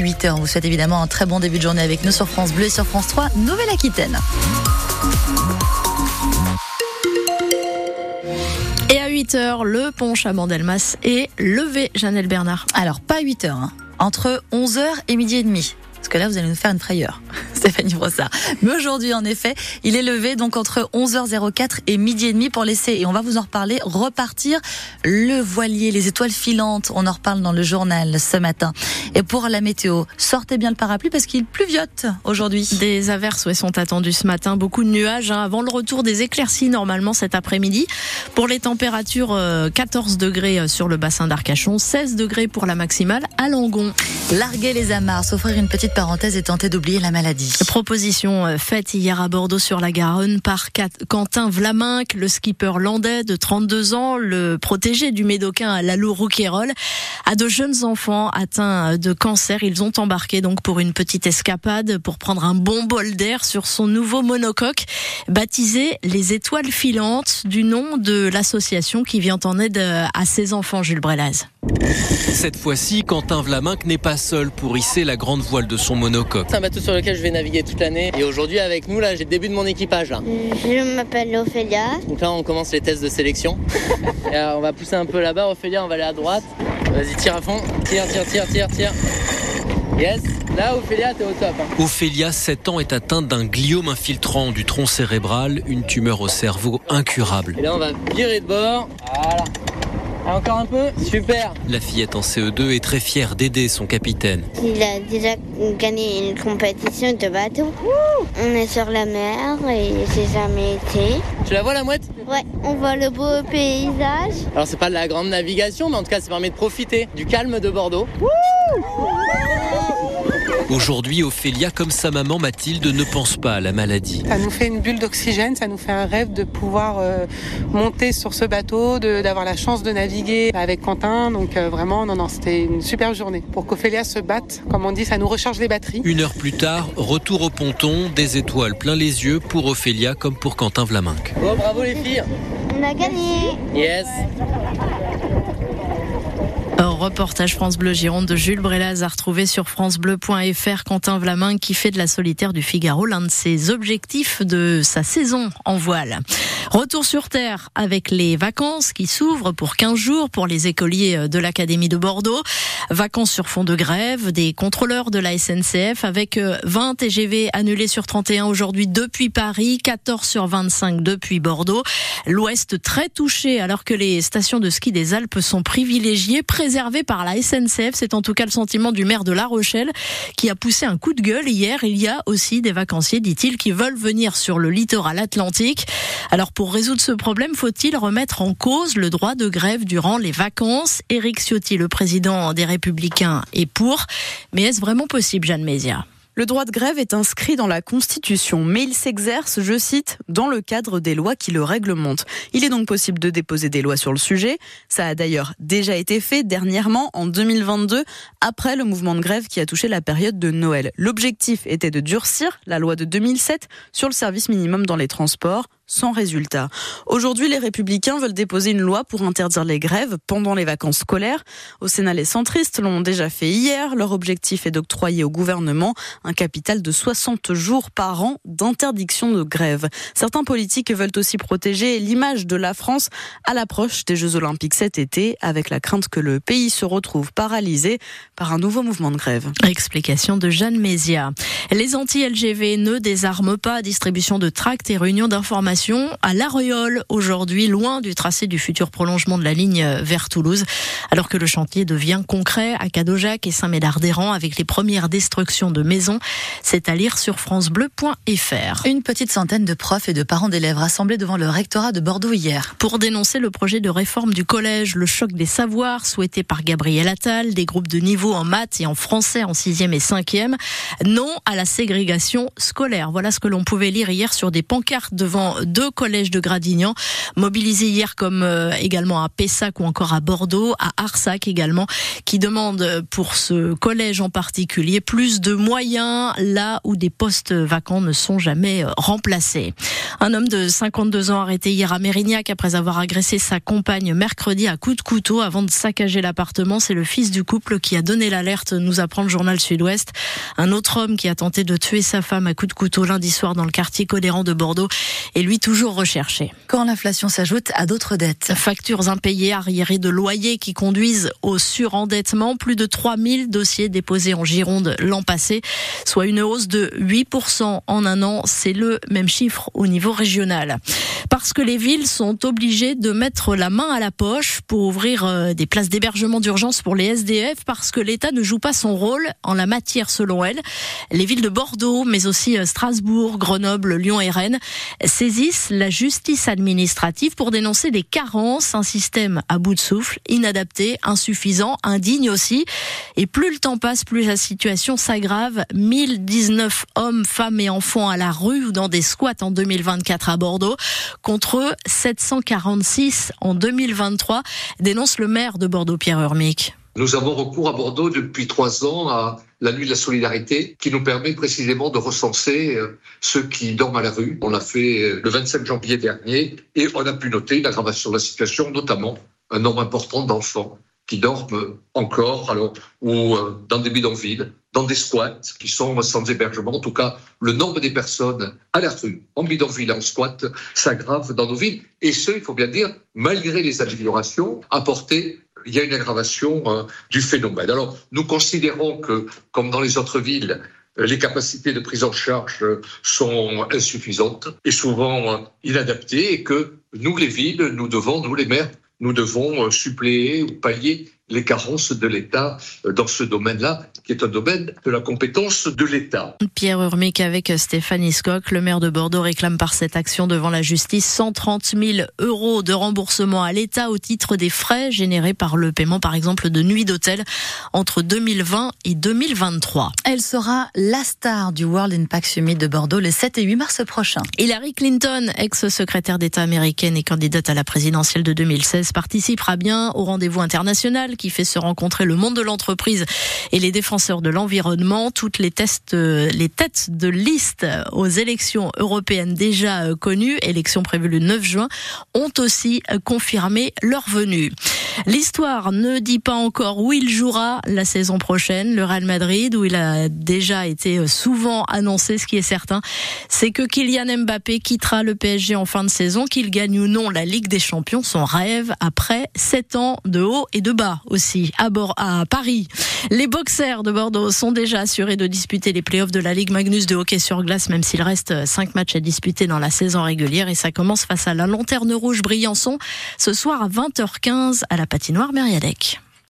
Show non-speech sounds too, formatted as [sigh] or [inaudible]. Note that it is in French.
8h. On vous souhaite évidemment un très bon début de journée avec nous sur France Bleu et sur France 3, Nouvelle-Aquitaine. Et à 8h, le pont Chabandelmas est levé, Janelle Bernard. Alors, pas 8h, hein. entre 11h et midi et demi. Parce que là, vous allez nous faire une frayeur. Stéphanie Brossard. Mais aujourd'hui, en effet, il est levé donc entre 11h04 et midi et demi pour laisser, et on va vous en reparler, repartir le voilier, les étoiles filantes. On en reparle dans le journal ce matin. Et pour la météo, sortez bien le parapluie parce qu'il pluviote aujourd'hui. Des averses ouais, sont attendues ce matin, beaucoup de nuages hein, avant le retour des éclaircies normalement cet après-midi. Pour les températures, 14 euh, degrés euh, sur le bassin d'Arcachon, 16 degrés pour la maximale à Langon. Larguer les amarres, s'offrir une petite parenthèse et tenter d'oublier la maladie. Proposition euh, faite hier à Bordeaux sur la Garonne par Quentin Vlaminck, le skipper landais de 32 ans, le protégé du médocain à Lalou Rouquayrol. À de jeunes enfants atteints de cancer, ils ont embarqué donc pour une petite escapade pour prendre un bon bol d'air sur son nouveau monocoque baptisé les étoiles filantes du nom de l'association qui vient en aide à ses enfants, Jules Brelaz. Cette fois-ci, Quentin Vlaminck n'est pas seul pour hisser la grande voile de son monocoque. C'est un bateau sur lequel je vais naviguer toute l'année. Et aujourd'hui, avec nous, là, j'ai le début de mon équipage. Là. Je m'appelle Ophélia. Donc là, on commence les tests de sélection. [laughs] Et alors, on va pousser un peu là-bas. Ophélia, on va aller à droite. Vas-y, tire à fond. Tire, tire, tire, tire, tire. Yes, là Ophélia, t'es au top. Hein. Ophélia, 7 ans, est atteinte d'un gliome infiltrant du tronc cérébral, une tumeur au cerveau incurable. Et là, on va virer de bord. Voilà. Encore un peu Super La fillette en CE2 est très fière d'aider son capitaine. Il a déjà gagné une compétition de bateau. on est sur la mer et c'est jamais été. Tu la vois la mouette? Ouais, on voit le beau paysage. Alors c'est pas de la grande navigation, mais en tout cas ça permet de profiter du calme de Bordeaux. Aujourd'hui, Ophélia, comme sa maman Mathilde, ne pense pas à la maladie. Ça nous fait une bulle d'oxygène, ça nous fait un rêve de pouvoir euh, monter sur ce bateau, d'avoir la chance de naviguer avec Quentin. Donc euh, vraiment, non, non, c'était une super journée. Pour qu'Ophélia se batte, comme on dit, ça nous recharge les batteries. Une heure plus tard, retour au ponton, des étoiles plein les yeux pour Ophélia comme pour Quentin Vlaminck. Bon, bravo les filles On a gagné Yes reportage France Bleu Gironde de Jules Brelaz à retrouver sur francebleu.fr Quentin Vlamin qui fait de la solitaire du Figaro l'un de ses objectifs de sa saison en voile. Retour sur Terre avec les vacances qui s'ouvrent pour 15 jours pour les écoliers de l'Académie de Bordeaux. Vacances sur fond de grève des contrôleurs de la SNCF avec 20 TGV annulés sur 31 aujourd'hui depuis Paris, 14 sur 25 depuis Bordeaux. L'Ouest très touché alors que les stations de ski des Alpes sont privilégiées, préservées C'est en tout cas le sentiment du maire de La Rochelle qui a poussé un coup de gueule hier. Il y a aussi des vacanciers, dit-il, qui veulent venir sur le littoral atlantique. Alors pour résoudre ce problème, faut-il remettre en cause le droit de grève durant les vacances? Éric Ciotti, le président des Républicains, est pour. Mais est-ce vraiment possible, Jeanne Mézia le droit de grève est inscrit dans la Constitution, mais il s'exerce, je cite, dans le cadre des lois qui le réglementent. Il est donc possible de déposer des lois sur le sujet. Ça a d'ailleurs déjà été fait dernièrement, en 2022, après le mouvement de grève qui a touché la période de Noël. L'objectif était de durcir la loi de 2007 sur le service minimum dans les transports sans résultat. Aujourd'hui, les républicains veulent déposer une loi pour interdire les grèves pendant les vacances scolaires. Au Sénat, les centristes l'ont déjà fait hier. Leur objectif est d'octroyer au gouvernement un capital de 60 jours par an d'interdiction de grève. Certains politiques veulent aussi protéger l'image de la France à l'approche des Jeux Olympiques cet été, avec la crainte que le pays se retrouve paralysé par un nouveau mouvement de grève. Explication de Jeanne Mézia. Les anti-LGV ne désarment pas. Distribution de tracts et réunions d'information à l'Aréole aujourd'hui, loin du tracé du futur prolongement de la ligne vers Toulouse, alors que le chantier devient concret à Cadojac et Saint-Médard-d'Héran avec les premières destructions de maisons. C'est à lire sur francebleu.fr. Une petite centaine de profs et de parents d'élèves rassemblés devant le rectorat de Bordeaux hier. Pour dénoncer le projet de réforme du collège, le choc des savoirs souhaité par Gabriel Attal, des groupes de niveau en maths et en français en 6e et 5e. Non à la ségrégation scolaire. Voilà ce que l'on pouvait lire hier sur des pancartes devant deux collèges de Gradignan, mobilisés hier comme euh, également à Pessac ou encore à Bordeaux, à Arsac également, qui demandent pour ce collège en particulier plus de moyens là où des postes vacants ne sont jamais remplacés. Un homme de 52 ans arrêté hier à Mérignac après avoir agressé sa compagne mercredi à coups de couteau avant de saccager l'appartement. C'est le fils du couple qui a donné l'alerte, nous apprend le journal Sud-Ouest. Un autre homme qui a tenté de tuer sa femme à coups de couteau lundi soir dans le quartier Codéran de Bordeaux est lui toujours recherché. Quand l'inflation s'ajoute à d'autres dettes. Factures impayées, arriérées de loyers qui conduisent au surendettement. Plus de 3000 dossiers déposés en Gironde l'an passé, soit une hausse de 8% en un an. C'est le même chiffre au niveau régional. Parce que les villes sont obligées de mettre la main à la poche pour ouvrir euh, des places d'hébergement d'urgence pour les SDF parce que l'État ne joue pas son rôle en la matière selon elle. Les villes de Bordeaux, mais aussi euh, Strasbourg, Grenoble, Lyon et Rennes la justice administrative pour dénoncer des carences, un système à bout de souffle, inadapté, insuffisant, indigne aussi. Et plus le temps passe, plus la situation s'aggrave. 1019 hommes, femmes et enfants à la rue ou dans des squats en 2024 à Bordeaux contre 746 en 2023, dénonce le maire de Bordeaux, Pierre Urmic. Nous avons recours à Bordeaux depuis trois ans à la nuit de la solidarité qui nous permet précisément de recenser euh, ceux qui dorment à la rue. On l'a fait euh, le 27 janvier dernier et on a pu noter une aggravation de la situation, notamment un nombre important d'enfants qui dorment encore alors, ou euh, dans des bidonvilles, dans des squats qui sont sans hébergement. En tout cas, le nombre des personnes à la rue, en bidonville, en squat, s'aggrave dans nos villes. Et ce, il faut bien dire, malgré les améliorations apportées il y a une aggravation euh, du phénomène. Alors, nous considérons que, comme dans les autres villes, euh, les capacités de prise en charge sont insuffisantes et souvent inadaptées et que nous, les villes, nous devons, nous les maires, nous devons suppléer ou pallier les carences de l'État dans ce domaine-là, qui est un domaine de la compétence de l'État. Pierre Urmic avec Stéphanie Scott, le maire de Bordeaux réclame par cette action devant la justice 130 000 euros de remboursement à l'État au titre des frais générés par le paiement, par exemple, de nuits d'hôtel entre 2020 et 2023. Elle sera la star du World Impact Summit de Bordeaux le 7 et 8 mars prochain. Hillary Clinton, ex-secrétaire d'État américaine et candidate à la présidentielle de 2016, participera bien au rendez-vous international qui fait se rencontrer le monde de l'entreprise et les défenseurs de l'environnement. Toutes les, tests, euh, les têtes de liste aux élections européennes déjà euh, connues, élections prévues le 9 juin, ont aussi euh, confirmé leur venue. L'histoire ne dit pas encore où il jouera la saison prochaine. Le Real Madrid, où il a déjà été souvent annoncé, ce qui est certain, c'est que Kylian Mbappé quittera le PSG en fin de saison, qu'il gagne ou non la Ligue des Champions, son rêve après sept ans de haut et de bas aussi à, bord, à Paris. Les boxers de Bordeaux sont déjà assurés de disputer les playoffs de la Ligue Magnus de hockey sur glace, même s'il reste cinq matchs à disputer dans la saison régulière. Et ça commence face à la Lanterne Rouge Briançon ce soir à 20h15 à la patinoire Mériadec.